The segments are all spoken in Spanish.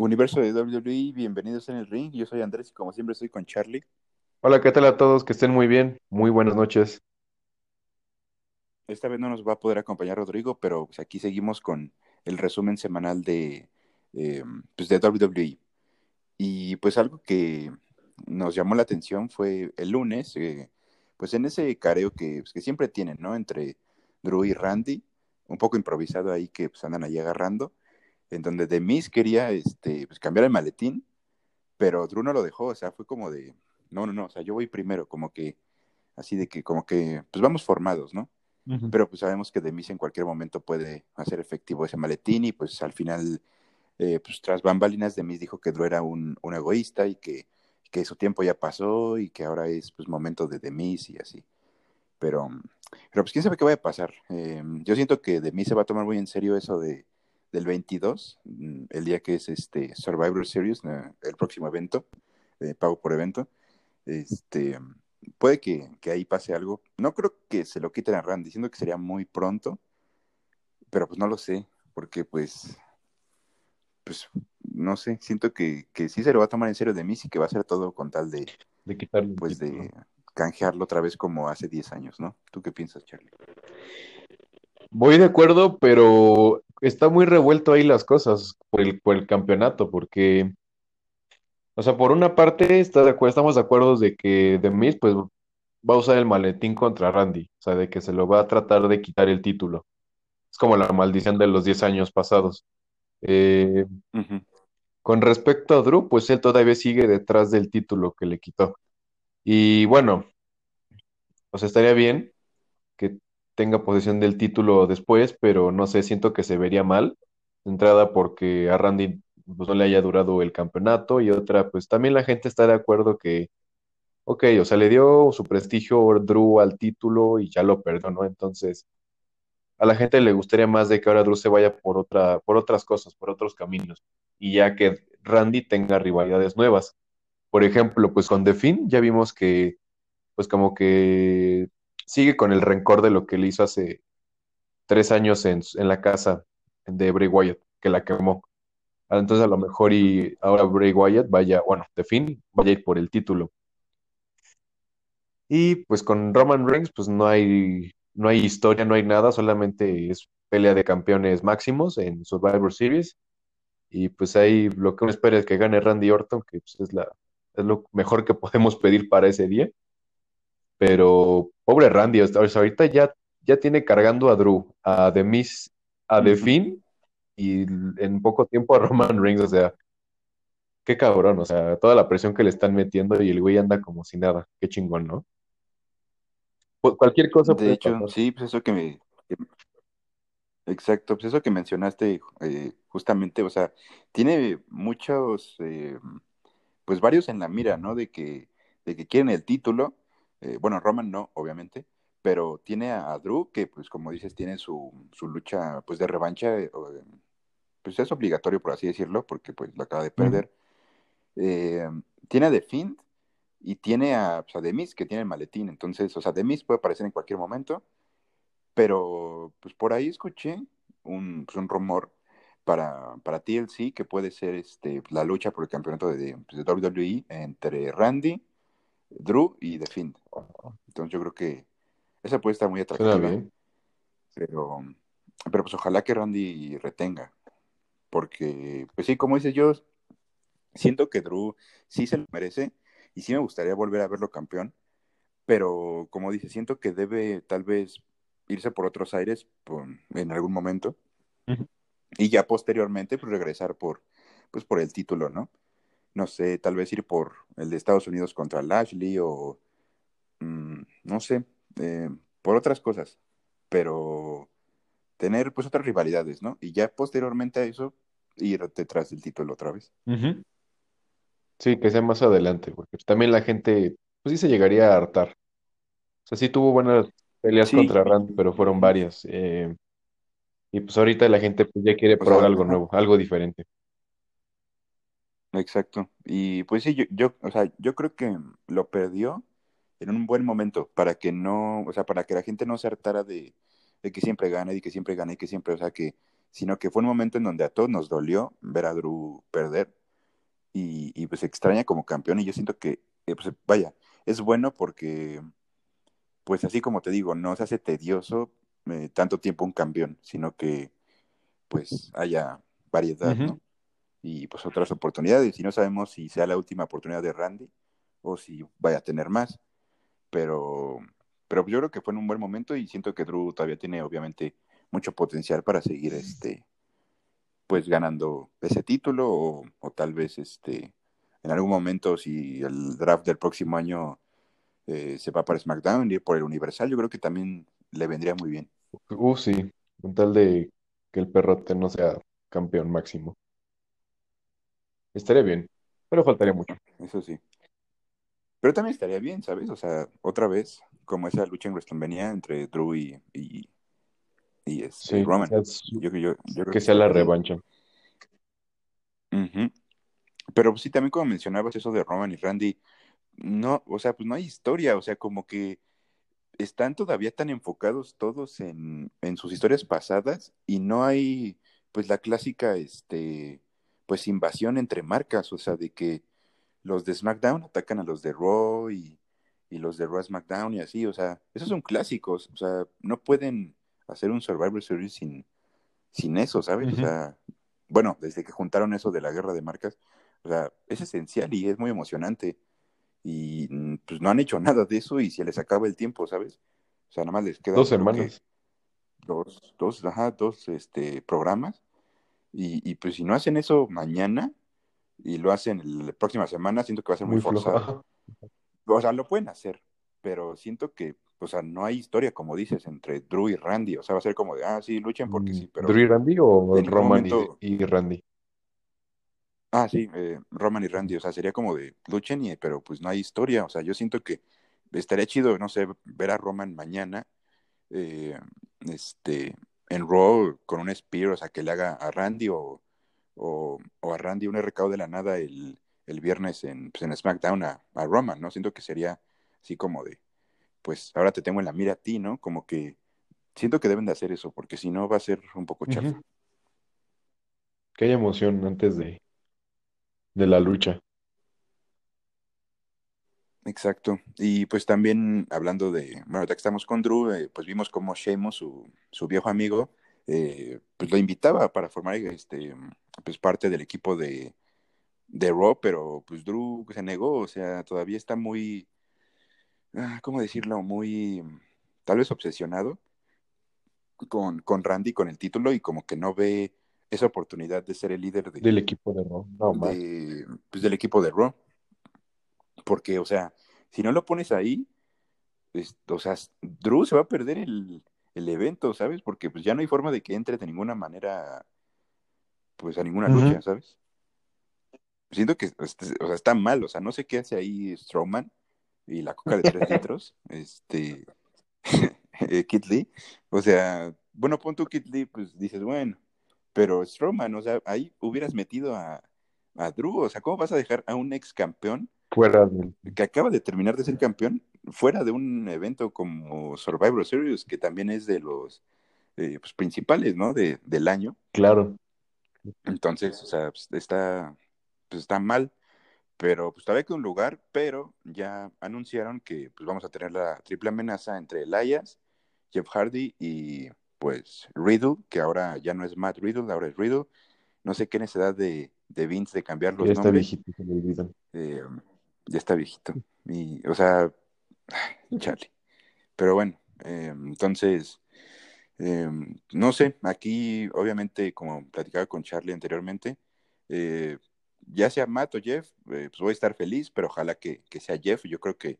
Universo de WWE, bienvenidos en el ring. Yo soy Andrés y como siempre estoy con Charlie. Hola, ¿qué tal a todos? Que estén muy bien. Muy buenas noches. Esta vez no nos va a poder acompañar Rodrigo, pero pues, aquí seguimos con el resumen semanal de, eh, pues, de WWE. Y pues algo que nos llamó la atención fue el lunes, eh, pues en ese careo que, pues, que siempre tienen, ¿no? Entre Drew y Randy, un poco improvisado ahí que pues, andan ahí agarrando, en donde The Miz quería este, pues, cambiar el maletín, pero Drew no lo dejó, o sea, fue como de, no, no, no, o sea, yo voy primero, como que, así de que, como que, pues vamos formados, ¿no? Pero pues sabemos que The Miz en cualquier momento puede hacer efectivo ese maletín y pues al final, eh, pues tras bambalinas, The Miz dijo que Drew era un, un egoísta y que, que su tiempo ya pasó y que ahora es pues momento de The Miz y así. Pero, pero pues quién sabe qué va a pasar. Eh, yo siento que The Miz se va a tomar muy en serio eso de, del 22, mm, el día que es este Survivor Series, el próximo evento, eh, pago por evento. Este, puede que, que ahí pase algo. No creo que se lo quiten a Randy, siento que sería muy pronto, pero pues no lo sé, porque pues, pues, no sé, siento que, que sí se lo va a tomar en serio de mí y que va a hacer todo con tal de, De quitarle el pues, de canjearlo otra vez como hace 10 años, ¿no? ¿Tú qué piensas, Charlie? Voy de acuerdo, pero está muy revuelto ahí las cosas por el, por el campeonato, porque, o sea, por una parte está de acuerdo, estamos de acuerdo de que The Miz pues va a usar el maletín contra Randy, o sea, de que se lo va a tratar de quitar el título. Es como la maldición de los 10 años pasados. Eh, con respecto a Drew, pues él todavía sigue detrás del título que le quitó. Y bueno, o sea, estaría bien tenga posesión del título después, pero no sé, siento que se vería mal, de entrada porque a Randy pues, no le haya durado el campeonato y otra, pues también la gente está de acuerdo que, ok, o sea, le dio su prestigio Drew al título y ya lo perdió, ¿no? Entonces, a la gente le gustaría más de que ahora Drew se vaya por otra, por otras cosas, por otros caminos, y ya que Randy tenga rivalidades nuevas. Por ejemplo, pues con The Finn ya vimos que, pues como que sigue con el rencor de lo que le hizo hace tres años en, en la casa de Bray Wyatt, que la quemó. Entonces a lo mejor y ahora Bray Wyatt vaya, bueno, The Finn vaya a ir por el título. Y pues con Roman Reigns, pues no hay, no hay historia, no hay nada, solamente es pelea de campeones máximos en Survivor Series. Y pues ahí lo que uno espera es que gane Randy Orton, que pues, es la, es lo mejor que podemos pedir para ese día. Pero pobre Randy, ahorita ya, ya tiene cargando a Drew, a The Miz, a The. Finn y en poco tiempo a Roman Reigns. O sea, qué cabrón, o sea, toda la presión que le están metiendo y el güey anda como si nada. Qué chingón, ¿no? Cu- cualquier cosa De hecho, pasar. sí, pues eso que me, exacto, pues eso que mencionaste eh, justamente, o sea, tiene muchos, eh, pues varios en la mira, ¿no? De que, de que quieren el título. Eh, bueno, Roman no, obviamente, pero tiene a, a Drew, que pues como dices, tiene su, su lucha pues de revancha, eh, pues es obligatorio por así decirlo, porque pues lo acaba de perder. Eh, tiene a The Fiend y tiene a, pues, a The Miz, que tiene el maletín. Entonces, o sea, The Miz puede aparecer en cualquier momento, pero pues por ahí escuché un, pues, un rumor para, para TLC que puede ser este, la lucha por el campeonato de, pues, de WWE entre Randy, Drew y The Fiend. Entonces yo creo que esa puede estar muy atractiva, pero, pero pues ojalá que Randy retenga, porque pues sí, como dices yo, siento que Drew sí se lo merece y sí me gustaría volver a verlo campeón, pero como dices, siento que debe tal vez irse por otros aires por- en algún momento y ya posteriormente pues regresar por, pues, por el título, ¿no? No sé, tal vez ir por el de Estados Unidos contra Lashley o mm, no sé, eh, por otras cosas, pero tener pues otras rivalidades, ¿no? Y ya posteriormente a eso, ir detrás del título otra vez. Sí, que sea más adelante, porque también la gente, pues sí se llegaría a hartar. O sea, sí tuvo buenas peleas Sí, contra Randy, pero fueron varias. Eh, y pues ahorita la gente pues ya quiere probar algo nuevo, algo diferente. Exacto. Y pues sí, yo, yo, o sea, yo creo que lo perdió en un buen momento para que no, o sea, para que la gente no se hartara de, de que siempre gane y que siempre gane y que siempre, o sea, que, sino que fue un momento en donde a todos nos dolió ver a Drew perder y, y pues extraña como campeón y yo siento que, eh, pues, vaya, es bueno porque, pues así como te digo, no se hace tedioso eh, tanto tiempo un campeón, sino que pues haya variedad. ¿no? Y pues otras oportunidades, y no sabemos si sea la última oportunidad de Randy o si vaya a tener más, pero, pero yo creo que fue en un buen momento y siento que Drew todavía tiene obviamente mucho potencial para seguir este pues ganando ese título o, o tal vez este en algún momento si el draft del próximo año eh, se va para SmackDown ir por el Universal, yo creo que también le vendría muy bien. Uh, sí, con tal de que el perrote no sea campeón máximo. Estaría bien, pero faltaría mucho. Eso sí. Pero también estaría bien, ¿sabes? O sea, otra vez, como esa lucha en WrestleMania entre Drew y, y, y este, Sí, Roman. que sea, Yo, yo, yo creo que sea la revancha. Ujú. Pero sí, también como mencionabas eso de Roman y Randy, no, o sea, pues no hay historia, o sea, como que están todavía tan enfocados todos en, en sus historias pasadas y no hay, pues, la clásica, este, pues, invasión entre marcas, o sea, de que los de SmackDown atacan a los de Raw y, y los de Raw SmackDown y así, o sea, esos son clásicos, o sea, no pueden hacer un Survivor Series sin, sin eso, ¿sabes? O sea, bueno, desde que juntaron eso de la guerra de marcas, o sea, es esencial y es muy emocionante. Y mm, pues no han hecho nada de eso y se les acaba el tiempo, ¿sabes? O sea, nada más les Dos quedan, que semanas. dos, dos, ajá, dos este, programas. Y, y pues si no hacen eso mañana y lo hacen la próxima semana, siento que va a ser muy forzado. O sea, lo pueden hacer, pero siento que, o sea, no hay historia, como dices, entre Drew y Randy. O sea, va a ser como de, ah, sí, luchen porque Mm, sí, pero ¿Drew y Randy o Roman y Randy? ah, sí, eh, Roman y Randy, o sea, sería como de luchen, y, pero pues no hay historia. O sea, yo siento que estaría chido, no sé, ver a Roman mañana, eh, este, en Raw con un Spear, o sea, que le haga a Randy o, o, a Randy un RKO de la nada el, el viernes en, pues, en SmackDown a, a Roman, ¿no? Siento que sería así como de, pues ahora te tengo en la mira a ti, ¿no? Como que siento que deben de hacer eso, porque si no va a ser un poco chafa. Ujú. Que emoción antes de, de la lucha. Exacto. Y pues también hablando de, bueno, ahorita que estamos con Drew, eh, pues vimos cómo Sheamus, su, su viejo amigo, eh, pues lo invitaba para formar este, pues parte del equipo de, de Raw, pero pues Drew se negó, o sea, todavía está muy, ah, ¿cómo decirlo? Muy, tal vez obsesionado con, con Randy, con el título, y como que no ve esa oportunidad de ser el líder Del de, equipo de Raw. No de, pues, del equipo de Raw. Porque, o sea, si no lo pones ahí, es- o sea, Drew se va a perder el, el evento, ¿sabes? Porque pues ya no hay forma de que entre de ninguna manera, pues a ninguna lucha, ¿sabes? Siento que, este, o sea, está mal, o sea, no sé qué hace ahí Strowman y la coca de tres litros, este, eh, Kid Lee, o sea, bueno, pon tú Kid Lee, pues dices, bueno, pero Strowman, o sea, ahí hubieras metido a, a Drew, o sea, ¿cómo vas a dejar a un ex campeón Fuera que acaba de terminar de ser campeón fuera de un evento como Survivor Series, que también es de los eh, pues, principales, ¿no? De, del año. Claro. Entonces, o sea, pues, está, pues, está mal, pero pues todavía queda un lugar, pero ya anunciaron que pues vamos a tener la triple amenaza entre Elias, Jeff Hardy y pues Riddle, que ahora ya no es Matt Riddle, ahora es Riddle. No sé qué necesidad de, de Vince de cambiar los Ya está nombres. viejito, se. Eh, ya está viejito. Y, o sea, chale. Pero bueno, eh, entonces, eh, no sé, aquí obviamente, como platicaba con Charlie anteriormente, eh, ya sea Matt o Jeff, eh, pues voy a estar feliz, pero ojalá que, que sea Jeff. Yo creo que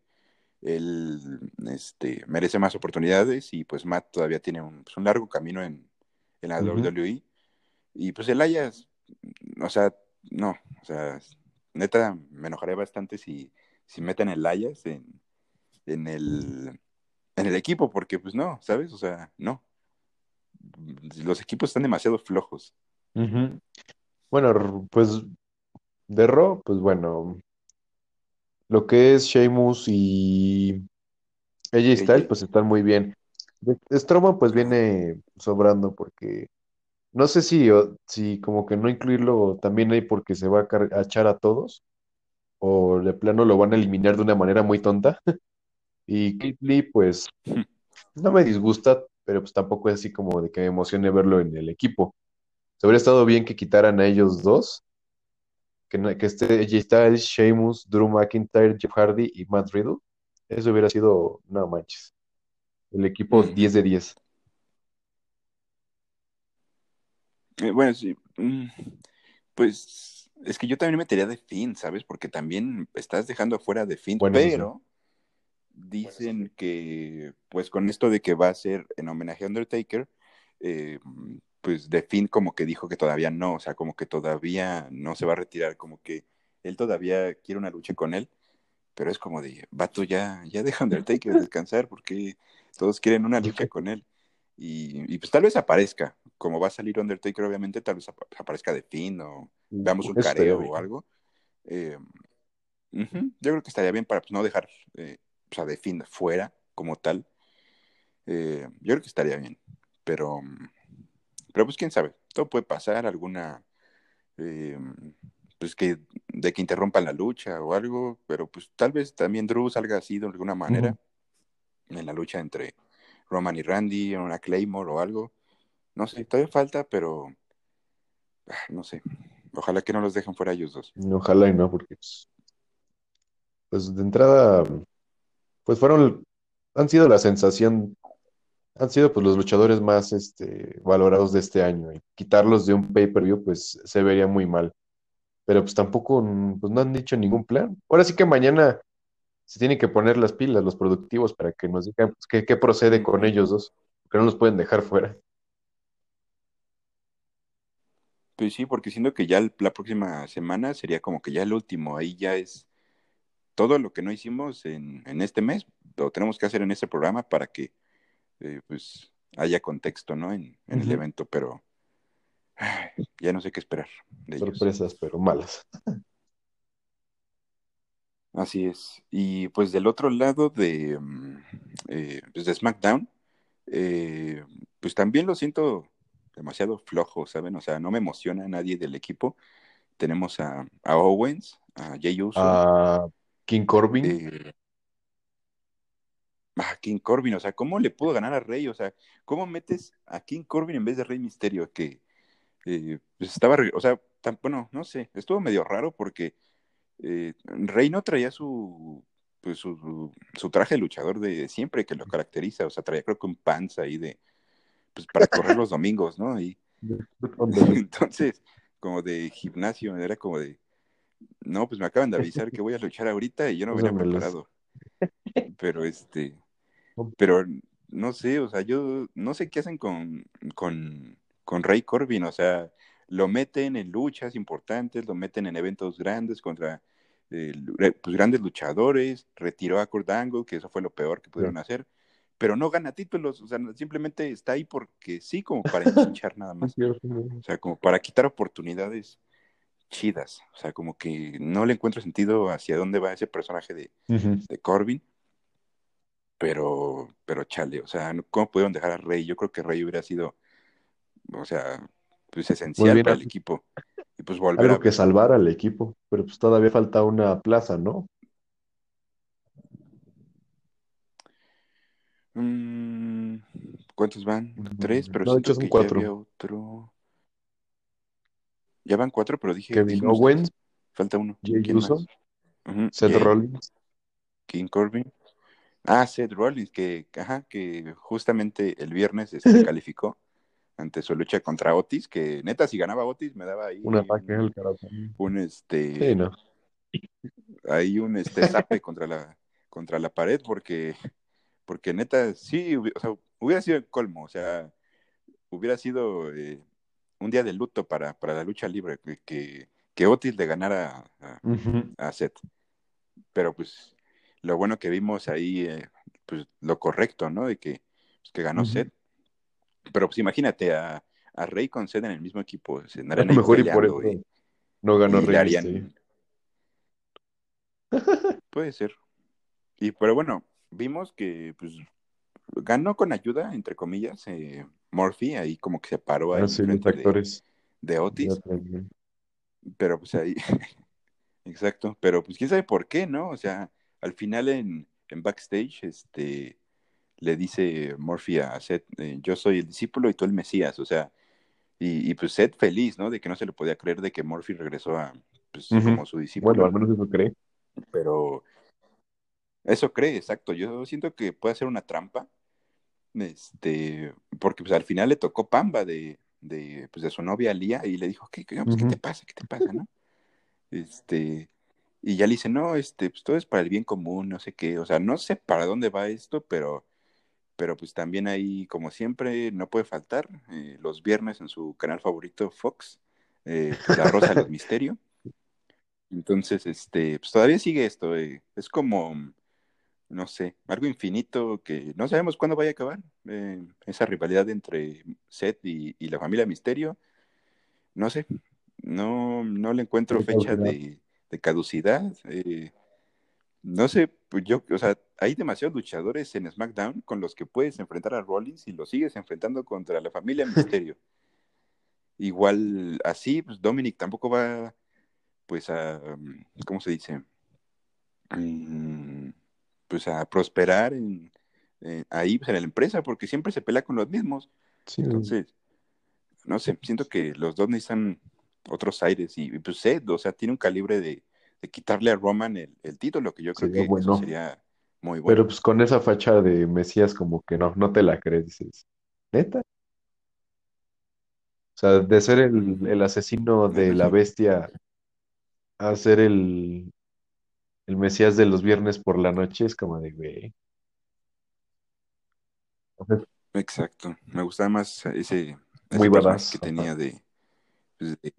él este, merece más oportunidades y pues Matt todavía tiene un, pues, un largo camino en, en la Ujú. WWE. Y pues el Elias, o sea, no, o sea, neta, me enojaré bastante si, si meten el Elias en, en el en el equipo, porque pues no, ¿sabes? O sea, no. Los equipos están demasiado flojos. Bueno, pues de Raw, pues bueno, lo que es Sheamus y AJ Styles, AJ. pues están muy bien. Strowman pues viene sobrando porque No sé si, o- si como que no incluirlo también ahí porque se va a, car- a echar a todos, o de plano lo van a eliminar de una manera muy tonta. Y Keith Lee, pues, no me disgusta, pero pues tampoco es así como de que me emocione verlo en el equipo. Se hubiera estado bien que quitaran a ellos dos, que, no- que esté AJ Styles, Sheamus, Drew McIntyre, Jeff Hardy y Matt Riddle. Eso hubiera sido, no manches, el equipo Ujú. 10 de 10. Eh, bueno, sí. mm, Pues es que yo también metería de Finn, ¿sabes? Porque también estás dejando afuera de Bueno, sí. pero dicen que, pues con esto de que va a ser en homenaje a Undertaker, eh, pues The Finn como que dijo que todavía no, o sea, como que todavía no se va a retirar, como que él todavía quiere una lucha con él, pero es como de, vato, ya, ya deja Undertaker descansar porque todos quieren una lucha con él. Y, y pues tal vez aparezca, como va a salir Undertaker, obviamente, tal vez ap- aparezca The Finn o veamos un careo o algo. Eh, Yo creo que estaría bien para pues, no dejar eh, pues, a The Finn fuera como tal. Eh, yo creo que estaría bien, pero, pero pues quién sabe, todo puede pasar, alguna, eh, pues que de que interrumpan la lucha o algo, pero pues tal vez también Drew salga así de alguna manera en la lucha entre Roman y Randy, en una Claymore o algo. No sé, todavía falta, pero ah, no sé. Ojalá que no los dejen fuera ellos dos. Ojalá y no, porque pues, pues, de entrada, pues fueron, han sido la sensación, han sido pues los luchadores más este, valorados de este año. Y quitarlos de un pay-per-view, pues se vería muy mal. Pero pues tampoco, pues no han dicho ningún plan. Ahora sí que mañana se tienen que poner las pilas los productivos para que nos digan pues, qué, qué procede con ellos dos, que no los pueden dejar fuera. Pues sí, porque siento que ya la próxima semana sería como que ya el último, ahí ya es todo lo que no hicimos en, en este mes, lo tenemos que hacer en este programa para que eh, pues haya contexto, ¿no? En, en el evento, pero ay, ya no sé qué esperar de ellos. Sorpresas, pero malas. Así es. Y pues del otro lado de, mm, eh, pues de SmackDown, eh, pues también lo siento demasiado flojo, ¿saben? O sea, no me emociona a nadie del equipo. Tenemos a, a Owens, a Uso, A King Corbin, eh, a King Corbin. O sea, ¿cómo le pudo ganar a Rey? O sea, ¿cómo metes a King Corbin en vez de Rey Misterio? Que eh, pues estaba, o sea, tan- bueno, no sé, estuvo medio raro porque eh, Rey no traía su, pues su, su traje de luchador de siempre que lo caracteriza, o sea, traía creo que un pants ahí de, pues para correr los domingos, ¿no? Y entonces, como de gimnasio, era como de, no, pues me acaban de avisar que voy a luchar ahorita y yo no venía preparado, pero este, pero no sé, o sea, yo no sé qué hacen con, con, con Rey Corbin, o sea, lo meten en luchas importantes, lo meten en eventos grandes contra eh, pues, grandes luchadores, retiró a Kurt Angle, que eso fue lo peor que pudieron hacer, pero no gana títulos, o sea, simplemente está ahí porque sí, como para encinchar nada más, o sea, como para quitar oportunidades chidas, o sea, como que no le encuentro sentido hacia dónde va ese personaje de, de Corbin pero, pero chale, o sea, ¿cómo pudieron dejar a Rey? Yo creo que Rey hubiera sido, o sea, pues esencial para el equipo. Y pues volver a algo que salvar al equipo, pero pues todavía falta una plaza, ¿no? ¿Cuántos van? Tres, Mm, pero No, siento son que ya cuatro. había otro. Ya van cuatro, pero dije, Kevin. Falta uno. Jay ¿Quién Uso, Seth Jay, Rollins, King Corbin. Ah, Seth Rollins, que, ajá, que justamente el viernes este, calificó ante su lucha contra Otis, que neta, si ganaba Otis, me daba un ahí ataque un, al corazón. un Sí, este, no. ahí un este zape contra la, contra la pared, porque, porque neta, sí, o sea, hubiera sido el colmo, o sea, hubiera sido eh, un día de luto para, para la lucha libre, que, que, Otis le ganara a, a Seth. Pero pues lo bueno que vimos ahí, eh, pues lo correcto, ¿no? De que, pues, que ganó ujú. Seth. Pero pues imagínate a, a Rey con Seth en el mismo equipo, se A lo mejor y por y, eso no ganó Rey puede ser. Y pero bueno, vimos que pues ganó con ayuda, entre comillas, eh, Murphy, ahí como que se paró ahí Ah, sí, los enfrente de, Otis, pero pues ahí, exacto, pero pues quién sabe por qué, ¿no? O sea, al final en, en backstage, este, le dice Murphy a Seth, eh, yo soy el discípulo y tú el Mesías, o sea, y, y, pues Seth feliz, ¿no? De que no se le podía creer de que Murphy regresó a, pues, como su Bueno, discípulo, al menos eso cree. pero eso cree, exacto, yo siento que puede ser una trampa, este, porque pues al final le tocó Pamba de, de, pues, de su novia Lía y le dijo, ¿qué, qué, pues, ¿qué Ujú. te pasa? ¿Qué te pasa, no? Este, y ya le dice, no, este, pues todo es para el bien común, no sé qué, o sea, no sé para dónde va esto, pero, pero pues también ahí, como siempre, no puede faltar, eh, los viernes en su canal favorito, Fox, eh, pues, La Rosa de los Misterios. Entonces, este, pues todavía sigue esto, eh, es como, no sé, algo infinito que no sabemos cuándo vaya a acabar, eh, esa rivalidad entre Seth y, y la familia Misterio, no sé, no, no le encuentro fecha de, de caducidad. eh, no sé, pues yo, o sea, hay demasiados luchadores en SmackDown con los que puedes enfrentar a Rollins y lo sigues enfrentando contra la familia Misterio. Igual así, pues Dominic tampoco va, pues a, um, ¿cómo se dice? Mm, pues a prosperar en, en- ahí pues, en la empresa porque siempre se pelea con los mismos. Sí, Entonces, no sé, siento que los dos necesitan otros aires y, y, pues Seth, o sea, tiene un calibre de, de quitarle a Roman el, el título, que yo creo sería que eso sería muy Pero bueno. pues con esa facha de Mesías como que no, no te la crees, dices. ¿Neta? O sea, de ser el, asesino de la bestia a ser el, el Mesías de los viernes por la noche, es como de, güey. O sea, exacto. Me gustaba más ese, muy ese que badass. Ajá. tenía de, pues, de-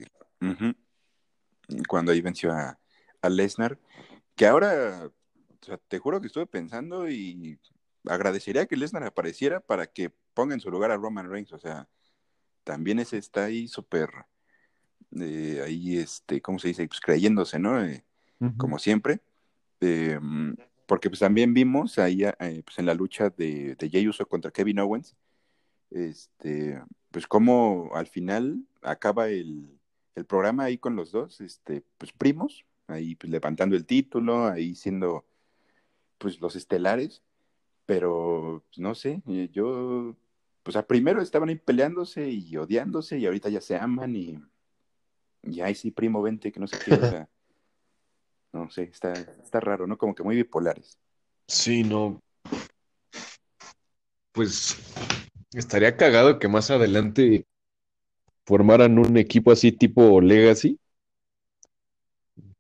cuando ahí venció a, a Lesnar, que ahora, o sea, te juro que estuve pensando y agradecería que Lesnar apareciera para que ponga en su lugar a Roman Reigns, o sea, también ese está ahí súper, eh, ahí, este, ¿cómo se dice? Pues creyéndose, ¿no? Eh, como siempre, eh, porque pues también vimos ahí eh, pues en la lucha de, de Jey Uso contra Kevin Owens, este, pues como al final acaba el, el programa ahí con los dos, este, pues primos, ahí pues levantando el título, ahí siendo pues los estelares, pero pues, no sé, eh, yo, pues a primero estaban ahí peleándose y odiándose y ahorita ya se aman y, y ay sí, primo, vente, que no sé qué, o sea, no sé, está, está raro, ¿no? Como que muy bipolares. Sí, no, pues estaría cagado que más adelante formaran un equipo así tipo Legacy.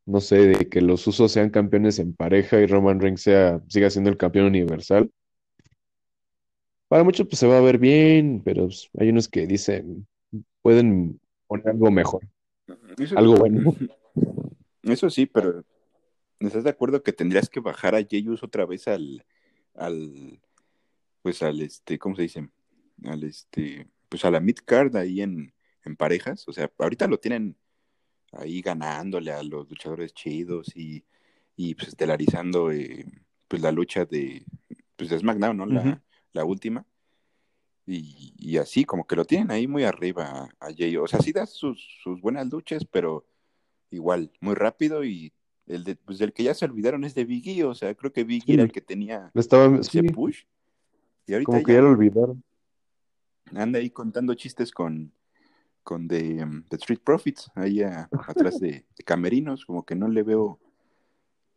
No sé, de que los usos sean campeones en pareja y Roman Reigns sea, siga siendo el campeón universal. Para muchos pues se va a ver bien, pero pues, hay unos que dicen, pueden poner algo mejor, Eso, algo bueno. eso sí, pero ¿estás de acuerdo que tendrías que bajar a Jey Uso otra vez al, al, pues al este, ¿cómo se dice? Al este, pues a la mid card ahí en, en parejas, o sea, ahorita lo tienen ahí ganándole a los luchadores chidos y, y pues estelarizando eh, pues la lucha de, pues de SmackDown, ¿no? La, la última. Y, y así, como que lo tienen ahí muy arriba a, a Jey. O sea, sí da sus, sus buenas luchas, pero igual, muy rápido y el de, pues del que ya se olvidaron es de Biggie, o sea, creo que Biggie Sí, era el que tenía estaba, ese sí, push y ahorita como que ya ya lo olvidaron. anda ahí contando chistes con, con The, um, The Street Profits, ahí a- atrás de, de Camerinos, como que no le veo,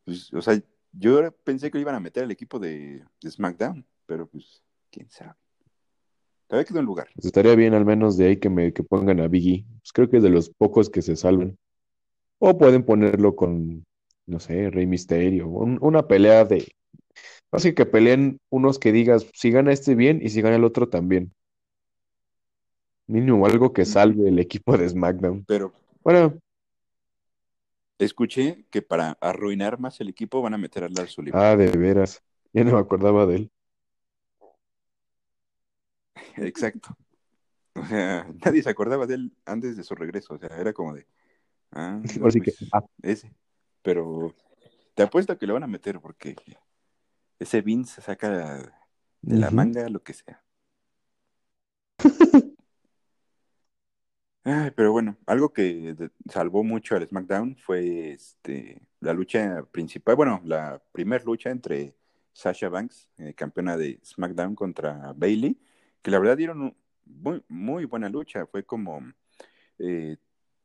pues, o sea, yo pensé que lo iban a meter al equipo de, de SmackDown, pero pues, quién sabe. Todavía quedó en lugar. Pues estaría bien al menos de ahí que me que pongan a Biggie. Pues creo que es de los pocos que se salven. O pueden ponerlo con, no sé, Rey Misterio. un- una pelea de. Así que peleen unos que digas, si gana este bien y si gana el otro también. Mínimo algo que salve el equipo de SmackDown. Pero Bueno, escuché que para arruinar más el equipo van a meter a Lars Sullivan. ah, de veras. Ya no me acordaba de él. Exacto. O sea, nadie se acordaba de él antes de su regreso. O sea, era como de, ah, no, Así que, pues ah, ese. Pero te apuesto que lo van a meter porque ese Vince saca de la manga lo que sea. Ay, pero bueno, algo que salvó mucho al SmackDown fue este, la lucha principal, bueno, la primer lucha entre Sasha Banks, eh, campeona de SmackDown, contra Bailey, que la verdad dieron muy, muy buena lucha. Fue como, eh,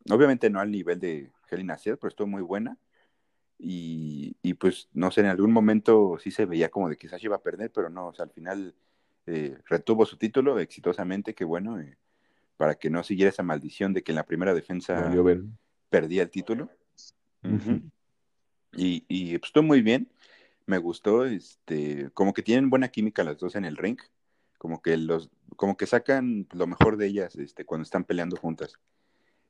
obviamente no al nivel de Hell in a Cell, pero estuvo muy buena. Y, y pues, no sé, en algún momento sí se veía como de que Sasha iba a perder, pero no, o sea, al final eh, retuvo su título exitosamente, que bueno. eh, para que no siguiera esa maldición de que en la primera defensa perdía el título. Y, y pues estuvo muy bien, me gustó, este, como que tienen buena química las dos en el ring, como que los, como que sacan lo mejor de ellas, este, cuando están peleando juntas.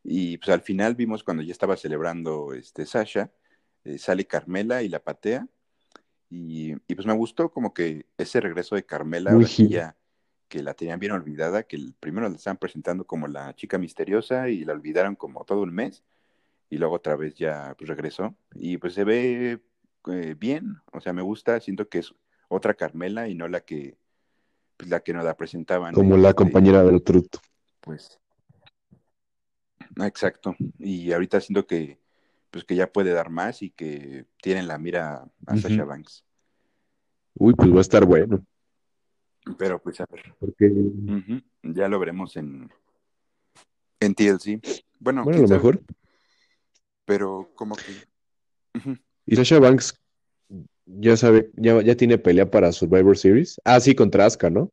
Y pues al final vimos cuando ya estaba celebrando este Sasha, eh, sale Carmela y la patea. Y, y pues me gustó como que ese regreso de Carmela, Muy ahora sí heel. ya que la tenían bien olvidada, que el primero la estaban presentando como la chica misteriosa y la olvidaron como todo un mes y luego otra vez ya pues, regresó y pues se ve eh, bien, o sea, me gusta, siento que es otra Carmela y no la que pues, la que nos la presentaban Como la este, compañera del Truth. pues exacto, y ahorita siento que pues que ya puede dar más y que tienen la mira a. Sasha Banks. Uy, pues va a estar bueno. Pero pues a ver, Porque, ya lo veremos en en TLC. Bueno, bueno, a lo sabe, mejor. pero como que Y Sasha Banks ya sabe, ya, ya tiene pelea para Survivor Series. Ah, sí, contra Asuka, ¿no?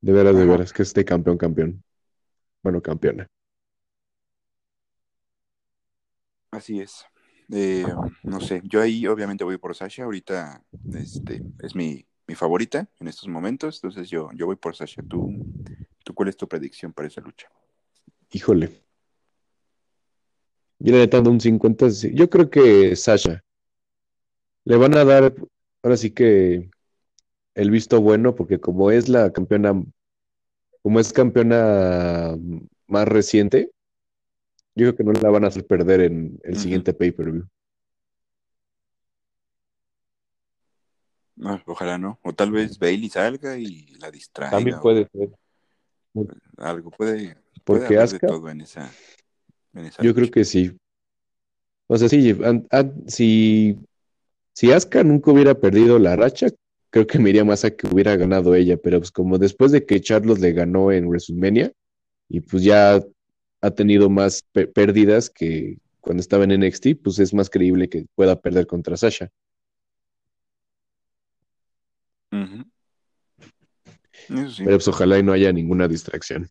De veras, de veras, que esté campeón, campeón. Bueno, campeona. Así es. Eh, no sé, yo ahí obviamente voy por Sasha, ahorita este, es mi, mi favorita en estos momentos, entonces yo, yo voy por Sasha. ¿Tú, ¿Tú cuál es tu predicción para esa lucha? Híjole. Yo le un 50. sí. Yo creo que Sasha. Le van a dar, ahora sí que el visto bueno, porque como es la campeona, como es campeona más reciente, yo creo que no la van a hacer perder en el siguiente pay-per-view. Ah, ojalá no. O tal vez Bailey salga y la distraiga También puede ser. algo. Puede, puede Porque de Asuka, todo en esa, en esa yo creo que sí. O sea, sí, an- an- si, si Asuka nunca hubiera perdido la racha, creo que me iría más a que hubiera ganado ella, pero pues como después de que Charlos le ganó en WrestleMania, y pues ya ha tenido más pérdidas que cuando estaba en NXT, pues es más creíble que pueda perder contra Sasha. Eso sí. Pero pues ojalá y no haya ninguna distracción.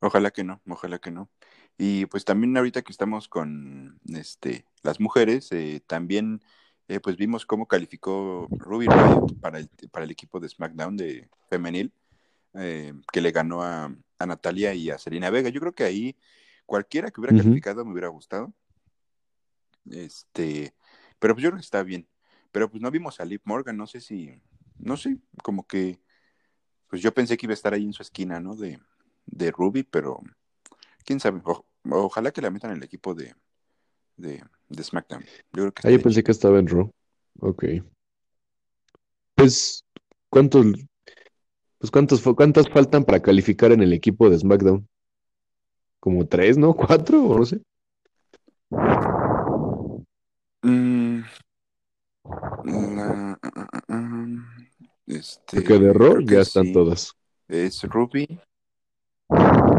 Ojalá que no, ojalá que no. Y pues también ahorita que estamos con este las mujeres, eh, también eh, pues vimos cómo calificó Ruby para el, para el equipo de SmackDown de femenil, eh, que le ganó a, a Natalia y a Selena Vega. Yo creo que ahí cualquiera que hubiera Ujú. calificado me hubiera gustado. Este, pero pues yo creo que está bien. Pero pues no vimos a Liv Morgan, no sé si, no sé, como que, pues yo pensé que iba a estar ahí en su esquina, ¿no? De, de Ruby, pero quién sabe. O- ojalá que la metan en el equipo de, de, de SmackDown. Yo creo que Ah, yo pensé que estaba en Raw. Ok. Pues, ¿cuántos, pues cuántos, cuántas faltan para calificar en el equipo de SmackDown? Como tres, ¿no? ¿Cuatro? O no sé. Mm, la- ah, ah, este, Porque de que ya están sí. todas. Es Ruby.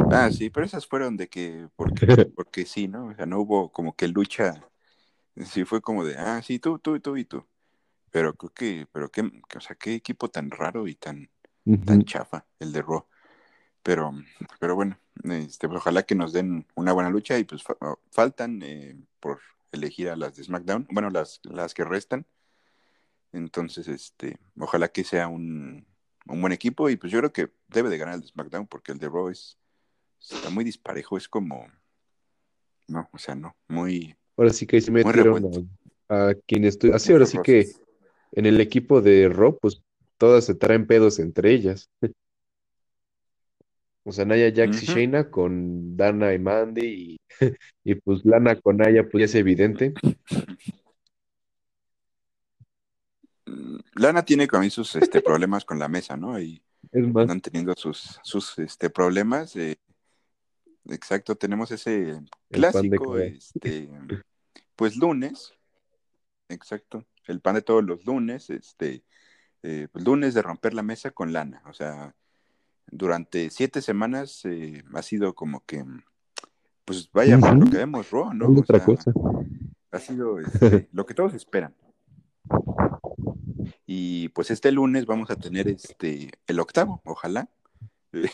Ah, sí, pero esas fueron de que, porque, porque sí, ¿no? O sea, no hubo como que lucha. Sí, fue como de, ah, sí, tú, tú, tú y tú. Pero creo que, pero qué, o sea, qué equipo tan raro y tan, tan chafa el de Raw. Pero, pero bueno, este, pues, ojalá que nos den una buena lucha y pues fa- faltan eh, por elegir a las de SmackDown, bueno, las, las que restan. Entonces, este, ojalá que sea un, un buen equipo y pues yo creo que debe de ganar el de SmackDown porque el de Raw es, está muy disparejo, es como, no, o sea, no, muy, Ahora sí que se metieron a, a quienes estu- Así, ahora sí que en el equipo de Raw, pues todas se traen pedos entre ellas. O sea, Nia Jax y. Shayna con Dana y Mandy y, y pues Lana con Aya, pues ya es evidente. Lana tiene con sus este, problemas con la mesa, ¿no? Y Es más, están teniendo sus, sus este, problemas. eh, exacto, tenemos ese clásico, este, pues lunes, exacto, el pan de todos los lunes, este, eh, pues, lunes de romper la mesa con Lana. O sea, durante siete semanas eh, ha sido como que, pues vaya, por lo que vemos, Raw, ¿no? otra sea, cosa. ha sido este, lo que todos esperan. Y pues este lunes vamos a tener este el octavo, ojalá. Eh,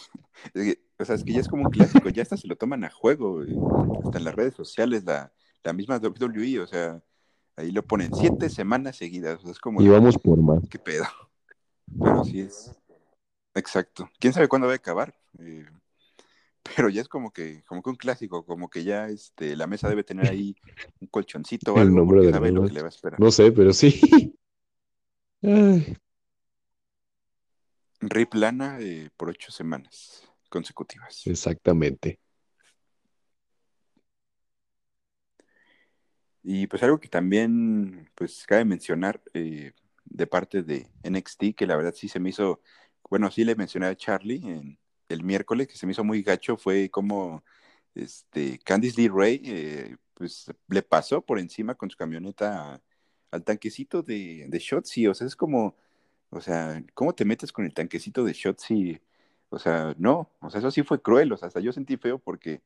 O sea, es que ya es como un clásico, ya hasta se lo toman a juego, eh, hasta en las redes sociales, la, la misma WWE, o sea, ahí lo ponen siete semanas seguidas, o sea, es como Y vamos por más. qué pedo, pero sí es, exacto. ¿Quién sabe cuándo va a acabar? Eh, pero ya es como que, como que un clásico, como que ya este, la mesa debe tener ahí un colchoncito o El algo, nombre porque de sabe lo que le va a esperar. No sé, pero sí. Ay, Rip Lana eh, por ocho semanas consecutivas. exactamente. Y pues algo que también pues cabe mencionar eh, de parte de NXT, que la verdad sí se me hizo, bueno, sí le mencioné a Charlie en el miércoles, que se me hizo muy gacho, fue como este, Candice Lee Ray eh, pues le pasó por encima con su camioneta al tanquecito de, de Shotzi, o sea, es como, o sea, ¿cómo te metes con el tanquecito de Shotzi? O sea, no, o sea, eso sí fue cruel, o sea, hasta yo sentí feo porque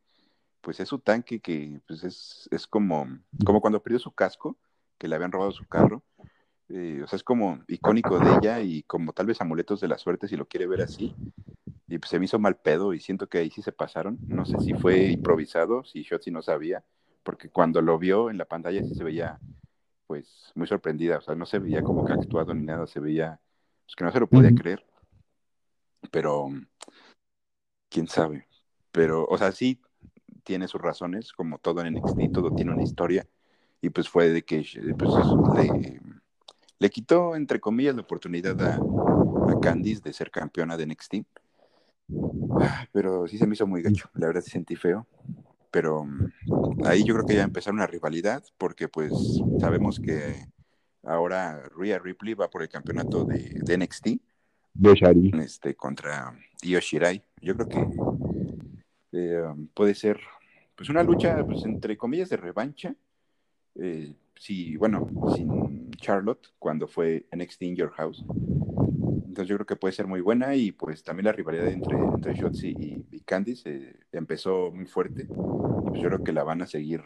pues es su tanque que pues es, es como, como cuando perdió su casco, que le habían robado su carro. eh, o sea, es como icónico de ella y como tal vez amuletos de la suerte si lo quiere ver así. Y pues se me hizo mal pedo y siento que ahí sí se pasaron. No sé si fue improvisado, si Shotzi no sabía, porque cuando lo vio en la pantalla sí se veía pues muy sorprendida. O sea, no se veía como que actuado ni nada, se veía pues, que no se lo podía creer. Pero quién sabe. Pero, o sea, sí tiene sus razones, como todo en NXT, todo tiene una historia. Y pues fue de que pues, le, le quitó, entre comillas, la oportunidad a, a Candice de ser campeona de NXT. Ah, Pero sí se me hizo muy gacho, la verdad sí sentí feo. Pero mm, ahí yo creo que ya empezar una rivalidad, porque pues sabemos que ahora Rhea Ripley va por el campeonato de, de NXT De Shari. este, contra Io Shirai. Yo creo que eh, um, puede ser pues una lucha pues, entre comillas de revancha. Eh, sí, bueno, sin Charlotte cuando fue NXT in Your House. Entonces yo creo que puede ser muy buena y pues también la rivalidad entre, entre Shotzi y, y Candice eh, empezó muy fuerte. Y pues yo creo que la van a seguir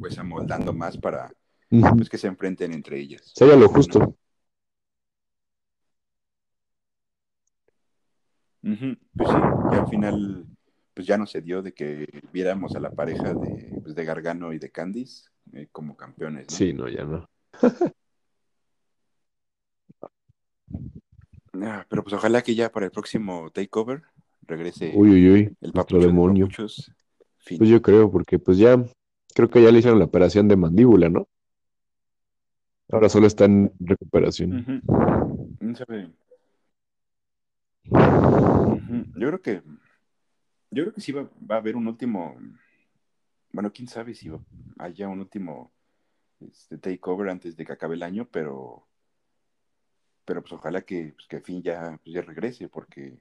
pues amoldando más para Ujú. pues que se enfrenten entre ellas. Sería lo justo. Pues sí, y al final pues ya no se dio de que viéramos a la pareja de, pues, de Gargano y de Candice eh, como campeones, ¿no? Sí, no, ya no. Ah, pero pues ojalá que ya para el próximo takeover regrese Uy, uy, uy. el de demonio. Fin. Pues yo creo, porque pues ya creo que ya le hicieron la operación de mandíbula, ¿no? Ahora solo está en recuperación. Ujú. ¿Quién sabe? Ujú. Yo creo que yo creo que sí va, va a haber un último bueno, quién sabe si va- haya un último este, takeover antes de que acabe el año, pero pero pues ojalá que, pues, que Finn ya, pues, ya regrese, porque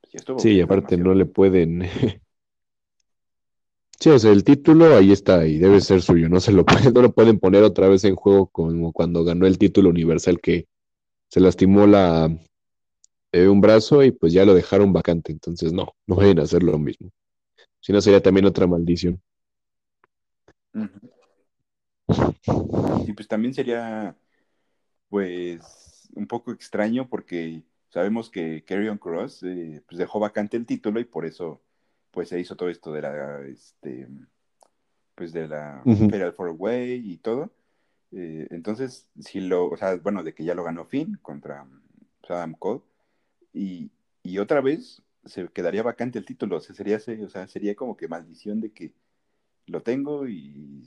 pues, ya estuvo Sí, y aparte no le pueden. Sí, o sea, el título ahí está y debe ser suyo. No se lo pueden, no lo pueden poner otra vez en juego como cuando ganó el título universal que se lastimó la eh, un brazo y pues ya lo dejaron vacante. Entonces no, no vayan a hacer lo mismo. Si no sería también otra maldición. Y pues también sería, pues, un poco extraño porque sabemos que Karrion Cross eh, pues dejó vacante el título y por eso, pues, se hizo todo esto de la, este, pues, de la Ujú. Fatal Four Way y todo. Eh, entonces, si lo, o sea, bueno, de que ya lo ganó Finn contra pues, Adam Cole y, y otra vez se quedaría vacante el título, o sea, sería, o sea, sería como que maldición de que lo tengo y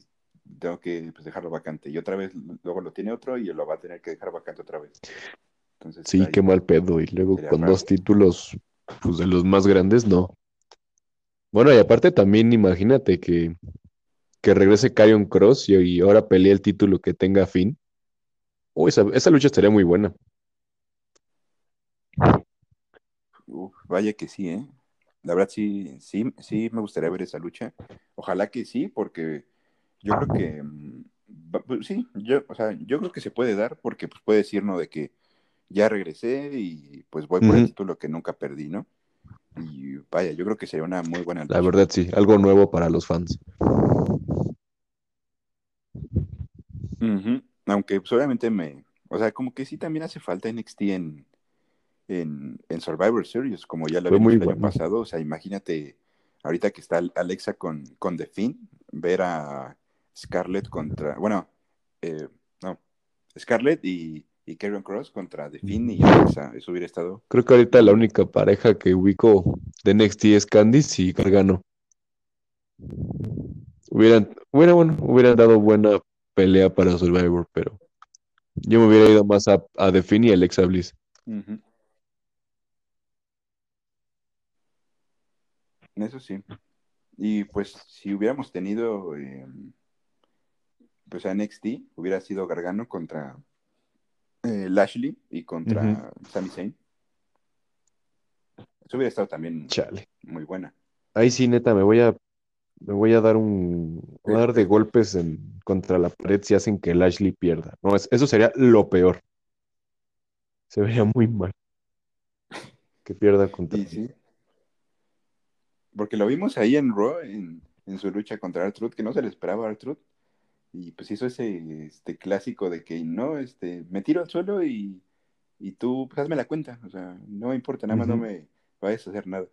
tengo que pues, dejarlo vacante. Y otra vez luego lo tiene otro y lo va a tener que dejar vacante otra vez. Entonces, Sí, ahí qué mal pedo. Y luego con raro. dos títulos, pues de los más grandes, no. Bueno, y aparte también imagínate que, que regrese Karrion Cross y, y ahora pelea el título que tenga fin. Oh, esa, esa lucha estaría muy buena. Uf, vaya que sí, ¿eh? La verdad sí, sí, sí me gustaría ver esa lucha. Ojalá que sí, porque yo creo que mm, pues, sí, yo, o sea, yo creo que se puede dar porque pues puede decir, ¿no? De que ya regresé y pues voy por el título que nunca perdí, ¿no? Y vaya, yo creo que sería una muy buena La lucha. verdad, sí, algo nuevo para los fans. Ujú. Aunque pues, obviamente me, o sea, como que sí también hace falta NXT en, en, en Survivor Series, como ya lo muy el año pasado. O sea, imagínate, ahorita que está Alexa con, con The Finn, ver a Scarlett contra, bueno, eh, no, Scarlett y, y Karrion Cross contra The Finn y Alexa. Eso hubiera estado. Creo que ahorita la única pareja que ubico de NXT es Candice y Gargano. Hubieran, hubiera, bueno, hubieran dado buena pelea para Survivor, pero yo me hubiera ido más a, a The Finn y Alexa Bliss. Ujú. Eso sí. Y pues si hubiéramos tenido eh, pues a NXT, hubiera sido Gargano contra eh, Lashley y contra Sami Zayn. Eso hubiera estado también Chale. muy buena. Ahí sí, neta, me voy a, me voy a dar un, voy a dar de golpes en, contra la pared si hacen que Lashley pierda. No, es- eso sería lo peor. Se vería muy mal. Que pierda contra sí. Porque lo vimos ahí en Raw, en, en su lucha contra R-Truth, que no se le esperaba a R-Truth. Y pues hizo ese este, clásico de que no, este, me tiro al suelo y, y tú, pues hazme la cuenta. O sea, no me importa, nada más no Ujú. me vayas a hacer nada.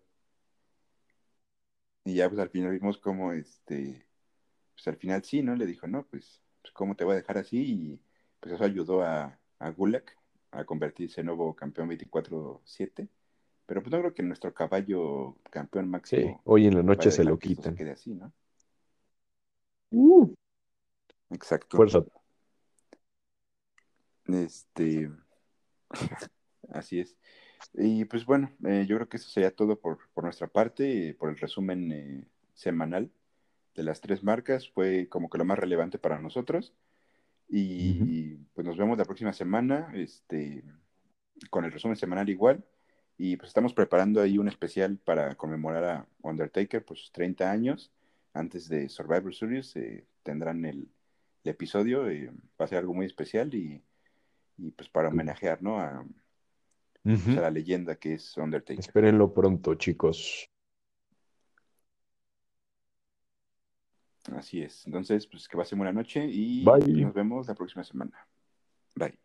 Y ya pues al final vimos como este, pues al final sí, ¿no? Le dijo, no, pues, pues cómo te voy a dejar así. Y pues eso ayudó a, a Gulak a convertirse en nuevo campeón 24-7. Pero pues no creo que nuestro caballo campeón Sí, máximo hoy en la noche se lo esto se quitan. quede así, ¿no? Uh, Exacto. fuerza. Este, así es. Y pues bueno, eh, yo creo que eso sería todo por, por nuestra parte, eh, por el resumen eh, semanal de las tres marcas. Fue como que lo más relevante para nosotros. Y pues nos vemos la próxima semana, este, con el resumen semanal igual. Y pues estamos preparando ahí un especial para conmemorar a Undertaker sus 30 años. Antes de Survivor Series eh, tendrán el, el episodio. eh, va a ser algo muy especial y, y, pues para homenajear, ¿no? A, pues, a la leyenda que es Undertaker. Espérenlo pronto, chicos. Así es. Entonces, pues que pasen buena noche y Bye. nos vemos la próxima semana. Bye.